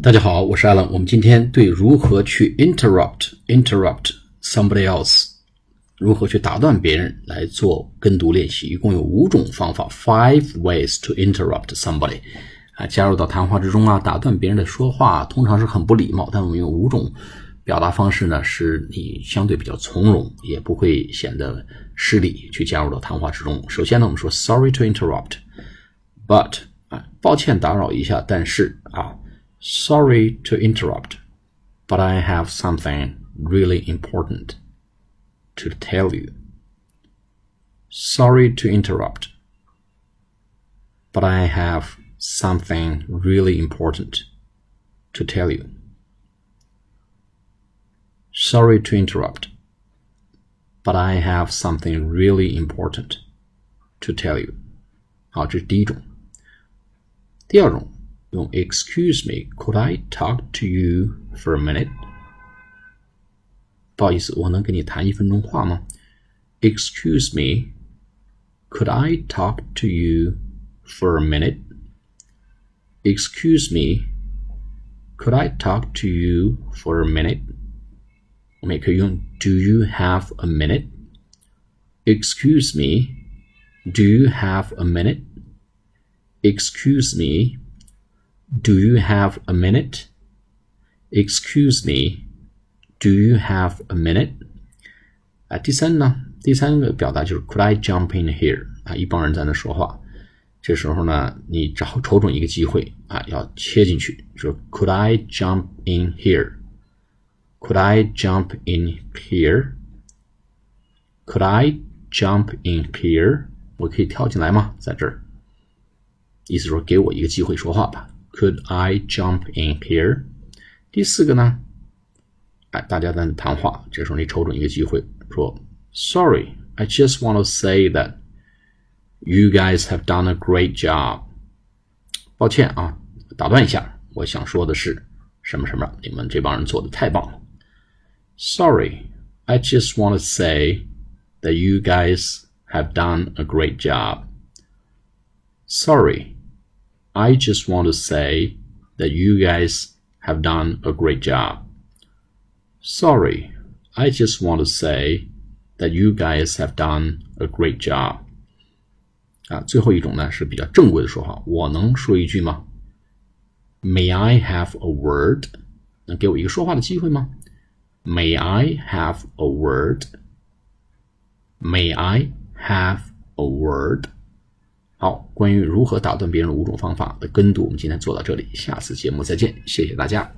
大家好，我是 Alan。我们今天对如何去 interrupt interrupt somebody else，如何去打断别人来做跟读练习，一共有五种方法，five ways to interrupt somebody。啊，加入到谈话之中啊，打断别人的说话，通常是很不礼貌。但我们用五种表达方式呢，使你相对比较从容，也不会显得失礼，去加入到谈话之中。首先呢，我们说 Sorry to interrupt，but 啊，抱歉打扰一下，但是啊。Sorry to interrupt, but I have something really important to tell you. Sorry to interrupt, but I have something really important to tell you. Sorry to interrupt, but I have something really important to tell you. 好，这是第一种。第二种 用 Excuse me, could I talk to you for a minute？不好意思，我能跟你谈一分钟话吗？Excuse me, could I talk to you for a minute? Excuse me, could I talk to you for a minute? 我们也可以用 Do you have a minute? Excuse me, do you have a minute? Excuse me, do you have a minute? Excuse me. Do you have a minute? 啊，第三呢，第三个表达就是 Could I jump in here？啊，一帮人在那说话，这时候呢，你找瞅准一个机会啊，要切进去，说 Could I jump in here？Could I jump in here？Could I jump in here？我可以跳进来吗？在这儿，意思说给我一个机会说话吧。 could I jump in here？第四个呢？哎，大家在谈话，这时候你瞅准一个机会，说：“Sorry, I just want to say that you guys have done a great job。”抱歉啊，打断一下，我想说的是什么什么，你们这帮人做的太棒了。Sorry, I just want to say that you guys have done a great job. Sorry. I just want to say that you guys have done a great job. Sorry, I just want to say that you guys have done a great job. 啊，最后一种呢是比较正规的说法，我能说一句吗？May I have a word？能给我一个说话的机会吗？May I have a word？May I have a word？ 好，关于如何打断别人的五种方法的跟读，我们今天做到这里，下次节目再见，谢谢大家。